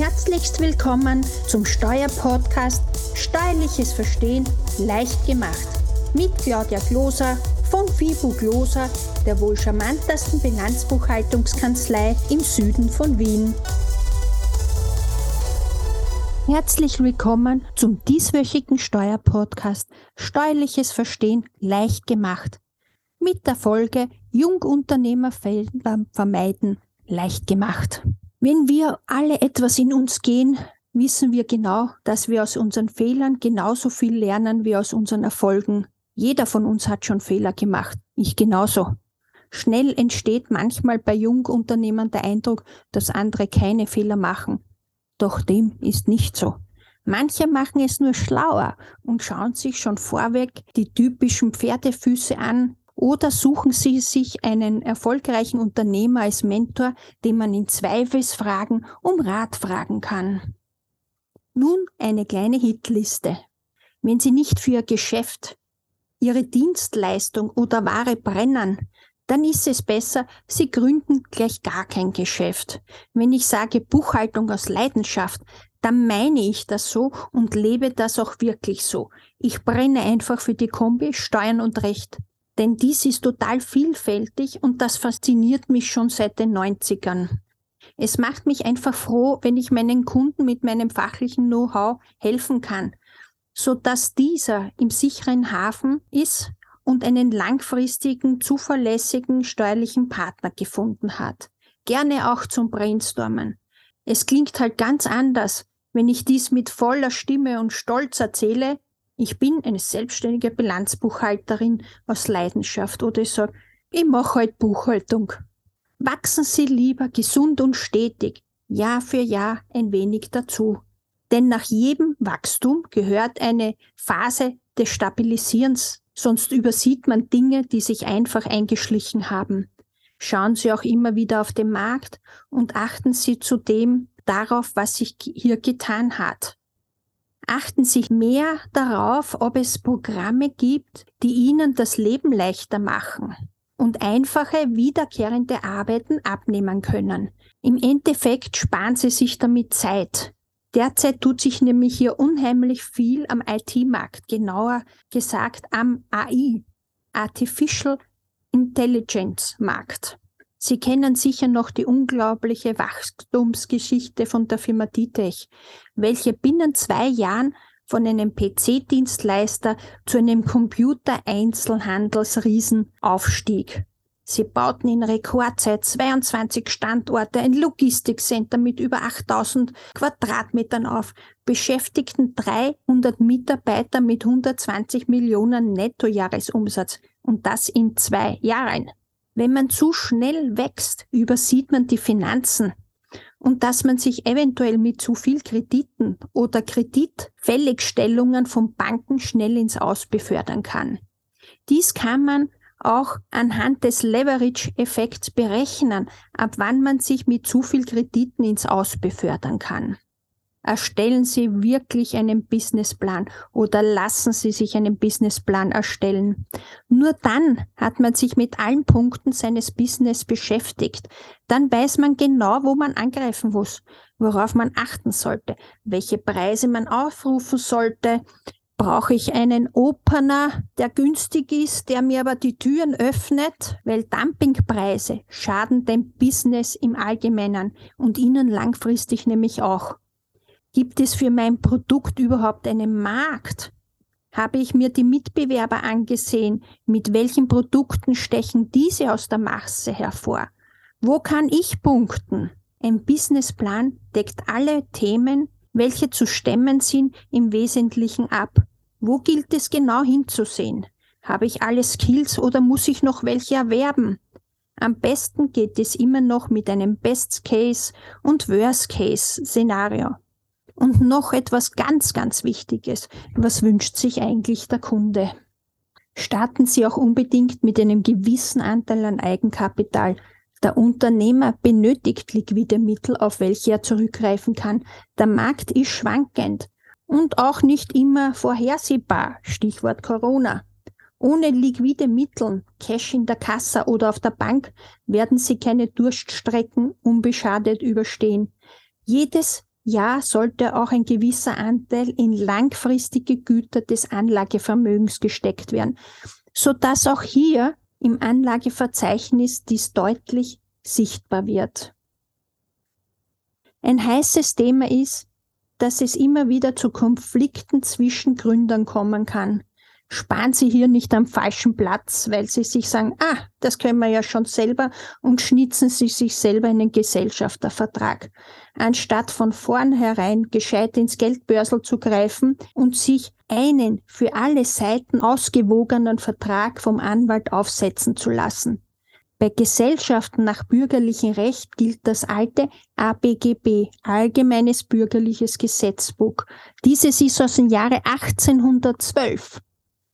Herzlichst willkommen zum Steuerpodcast Steuerliches Verstehen leicht gemacht mit Claudia Gloser von FIBU Gloser, der wohl charmantesten Bilanzbuchhaltungskanzlei im Süden von Wien. Herzlich willkommen zum dieswöchigen Steuerpodcast Steuerliches Verstehen leicht gemacht mit der Folge Jungunternehmer vermeiden leicht gemacht. Wenn wir alle etwas in uns gehen, wissen wir genau, dass wir aus unseren Fehlern genauso viel lernen wie aus unseren Erfolgen. Jeder von uns hat schon Fehler gemacht. Ich genauso. Schnell entsteht manchmal bei Jungunternehmern der Eindruck, dass andere keine Fehler machen. Doch dem ist nicht so. Manche machen es nur schlauer und schauen sich schon vorweg die typischen Pferdefüße an, oder suchen Sie sich einen erfolgreichen Unternehmer als Mentor, den man in Zweifelsfragen um Rat fragen kann. Nun eine kleine Hitliste. Wenn Sie nicht für Ihr Geschäft, Ihre Dienstleistung oder Ware brennen, dann ist es besser, Sie gründen gleich gar kein Geschäft. Wenn ich sage Buchhaltung aus Leidenschaft, dann meine ich das so und lebe das auch wirklich so. Ich brenne einfach für die Kombi Steuern und Recht denn dies ist total vielfältig und das fasziniert mich schon seit den 90ern. Es macht mich einfach froh, wenn ich meinen Kunden mit meinem fachlichen Know-how helfen kann, so dass dieser im sicheren Hafen ist und einen langfristigen, zuverlässigen steuerlichen Partner gefunden hat. Gerne auch zum Brainstormen. Es klingt halt ganz anders, wenn ich dies mit voller Stimme und Stolz erzähle, ich bin eine selbstständige Bilanzbuchhalterin aus Leidenschaft oder ich sage, ich mache halt Buchhaltung. Wachsen Sie lieber gesund und stetig, Jahr für Jahr ein wenig dazu. Denn nach jedem Wachstum gehört eine Phase des Stabilisierens, sonst übersieht man Dinge, die sich einfach eingeschlichen haben. Schauen Sie auch immer wieder auf den Markt und achten Sie zudem darauf, was sich hier getan hat achten Sie mehr darauf, ob es Programme gibt, die Ihnen das Leben leichter machen und einfache, wiederkehrende Arbeiten abnehmen können. Im Endeffekt sparen Sie sich damit Zeit. Derzeit tut sich nämlich hier unheimlich viel am IT-Markt, genauer gesagt am AI, Artificial Intelligence Markt. Sie kennen sicher noch die unglaubliche Wachstumsgeschichte von der Firma Ditech, welche binnen zwei Jahren von einem PC-Dienstleister zu einem Computer-Einzelhandelsriesen aufstieg. Sie bauten in Rekordzeit 22 Standorte, ein Logistikcenter mit über 8000 Quadratmetern auf, beschäftigten 300 Mitarbeiter mit 120 Millionen Nettojahresumsatz und das in zwei Jahren. Wenn man zu schnell wächst, übersieht man die Finanzen und dass man sich eventuell mit zu viel Krediten oder Kreditfälligstellungen von Banken schnell ins Aus befördern kann. Dies kann man auch anhand des Leverage-Effekts berechnen, ab wann man sich mit zu viel Krediten ins Aus befördern kann. Erstellen Sie wirklich einen Businessplan oder lassen Sie sich einen Businessplan erstellen. Nur dann hat man sich mit allen Punkten seines Business beschäftigt. Dann weiß man genau, wo man angreifen muss, worauf man achten sollte, welche Preise man aufrufen sollte. Brauche ich einen Opener, der günstig ist, der mir aber die Türen öffnet? Weil Dumpingpreise schaden dem Business im Allgemeinen und Ihnen langfristig nämlich auch. Gibt es für mein Produkt überhaupt einen Markt? Habe ich mir die Mitbewerber angesehen? Mit welchen Produkten stechen diese aus der Masse hervor? Wo kann ich punkten? Ein Businessplan deckt alle Themen, welche zu stemmen sind, im Wesentlichen ab. Wo gilt es genau hinzusehen? Habe ich alle Skills oder muss ich noch welche erwerben? Am besten geht es immer noch mit einem Best Case und Worst Case Szenario. Und noch etwas ganz, ganz Wichtiges. Was wünscht sich eigentlich der Kunde? Starten Sie auch unbedingt mit einem gewissen Anteil an Eigenkapital. Der Unternehmer benötigt liquide Mittel, auf welche er zurückgreifen kann. Der Markt ist schwankend und auch nicht immer vorhersehbar. Stichwort Corona. Ohne liquide Mittel, Cash in der Kasse oder auf der Bank, werden Sie keine Durststrecken unbeschadet überstehen. Jedes ja, sollte auch ein gewisser Anteil in langfristige Güter des Anlagevermögens gesteckt werden, so dass auch hier im Anlageverzeichnis dies deutlich sichtbar wird. Ein heißes Thema ist, dass es immer wieder zu Konflikten zwischen Gründern kommen kann sparen Sie hier nicht am falschen Platz, weil Sie sich sagen, ah, das können wir ja schon selber und schnitzen Sie sich selber einen Gesellschaftervertrag. Anstatt von vornherein gescheit ins Geldbörsel zu greifen und sich einen für alle Seiten ausgewogenen Vertrag vom Anwalt aufsetzen zu lassen. Bei Gesellschaften nach bürgerlichem Recht gilt das alte ABGB, Allgemeines Bürgerliches Gesetzbuch. Dieses ist aus dem Jahre 1812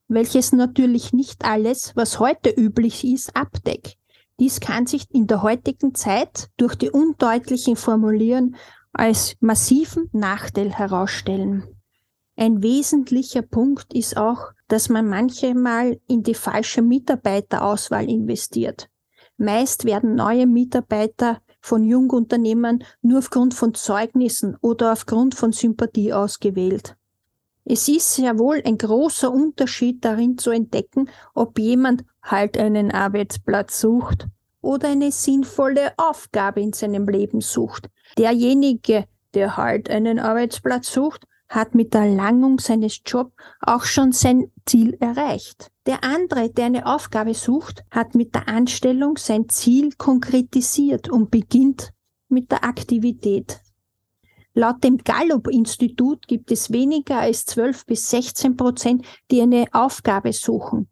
welches natürlich nicht alles, was heute üblich ist, abdeckt. Dies kann sich in der heutigen Zeit durch die undeutlichen Formulieren als massiven Nachteil herausstellen. Ein wesentlicher Punkt ist auch, dass man manchmal in die falsche Mitarbeiterauswahl investiert. Meist werden neue Mitarbeiter von Jungunternehmern nur aufgrund von Zeugnissen oder aufgrund von Sympathie ausgewählt. Es ist sehr wohl ein großer Unterschied darin zu entdecken, ob jemand halt einen Arbeitsplatz sucht oder eine sinnvolle Aufgabe in seinem Leben sucht. Derjenige, der halt einen Arbeitsplatz sucht, hat mit der Erlangung seines Jobs auch schon sein Ziel erreicht. Der andere, der eine Aufgabe sucht, hat mit der Anstellung sein Ziel konkretisiert und beginnt mit der Aktivität. Laut dem Gallup-Institut gibt es weniger als 12 bis 16 Prozent, die eine Aufgabe suchen.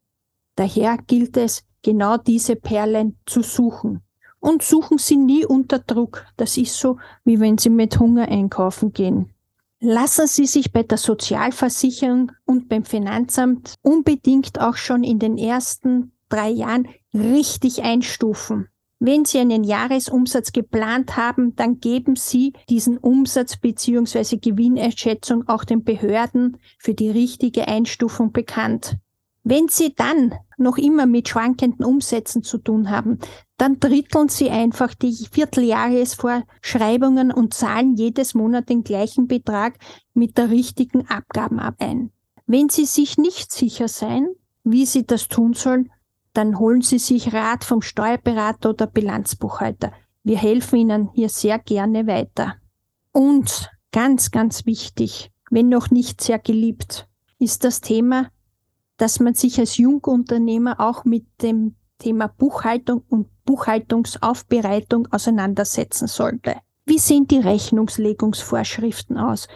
Daher gilt es, genau diese Perlen zu suchen. Und suchen Sie nie unter Druck. Das ist so, wie wenn Sie mit Hunger einkaufen gehen. Lassen Sie sich bei der Sozialversicherung und beim Finanzamt unbedingt auch schon in den ersten drei Jahren richtig einstufen. Wenn Sie einen Jahresumsatz geplant haben, dann geben Sie diesen Umsatz bzw. Gewinnerschätzung auch den Behörden für die richtige Einstufung bekannt. Wenn Sie dann noch immer mit schwankenden Umsätzen zu tun haben, dann dritteln Sie einfach die Vierteljahresvorschreibungen und zahlen jedes Monat den gleichen Betrag mit der richtigen Abgaben ab ein. Wenn Sie sich nicht sicher sein, wie Sie das tun sollen, dann holen Sie sich Rat vom Steuerberater oder Bilanzbuchhalter. Wir helfen Ihnen hier sehr gerne weiter. Und ganz, ganz wichtig, wenn noch nicht sehr geliebt, ist das Thema, dass man sich als Jungunternehmer auch mit dem Thema Buchhaltung und Buchhaltungsaufbereitung auseinandersetzen sollte. Wie sehen die Rechnungslegungsvorschriften aus?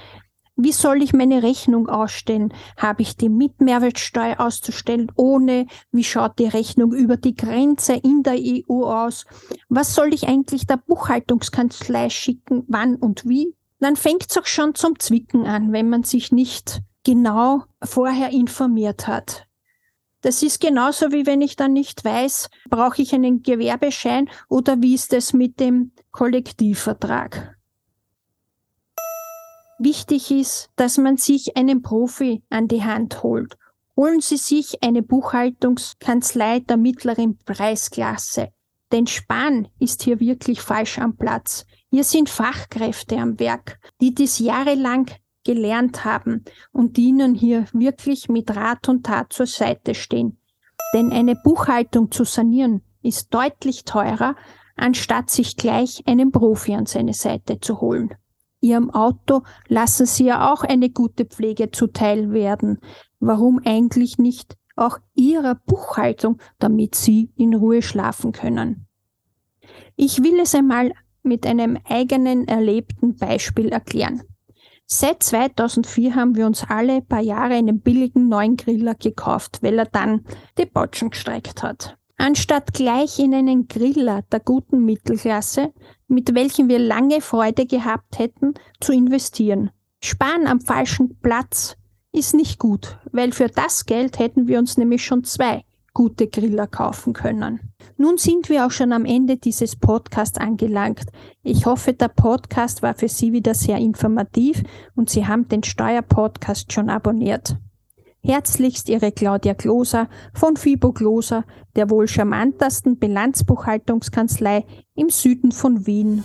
Wie soll ich meine Rechnung ausstellen? Habe ich die mit Mehrwertsteuer auszustellen? Ohne? Wie schaut die Rechnung über die Grenze in der EU aus? Was soll ich eigentlich der Buchhaltungskanzlei schicken? Wann und wie? Dann fängt es auch schon zum Zwicken an, wenn man sich nicht genau vorher informiert hat. Das ist genauso wie wenn ich dann nicht weiß, brauche ich einen Gewerbeschein oder wie ist es mit dem Kollektivvertrag? Wichtig ist, dass man sich einen Profi an die Hand holt. Holen Sie sich eine Buchhaltungskanzlei der mittleren Preisklasse. Denn Sparen ist hier wirklich falsch am Platz. Hier sind Fachkräfte am Werk, die dies jahrelang gelernt haben und die Ihnen hier wirklich mit Rat und Tat zur Seite stehen. Denn eine Buchhaltung zu sanieren ist deutlich teurer, anstatt sich gleich einen Profi an seine Seite zu holen. Ihrem Auto lassen Sie ja auch eine gute Pflege zuteil werden. Warum eigentlich nicht auch Ihrer Buchhaltung, damit Sie in Ruhe schlafen können? Ich will es einmal mit einem eigenen erlebten Beispiel erklären. Seit 2004 haben wir uns alle paar Jahre einen billigen neuen Griller gekauft, weil er dann die Botschen gestreckt hat. Anstatt gleich in einen Griller der guten Mittelklasse mit welchen wir lange Freude gehabt hätten, zu investieren. Sparen am falschen Platz ist nicht gut, weil für das Geld hätten wir uns nämlich schon zwei gute Griller kaufen können. Nun sind wir auch schon am Ende dieses Podcasts angelangt. Ich hoffe, der Podcast war für Sie wieder sehr informativ und Sie haben den Steuerpodcast schon abonniert. Herzlichst Ihre Claudia Kloser von Fibo Kloser, der wohl charmantesten Bilanzbuchhaltungskanzlei im Süden von Wien.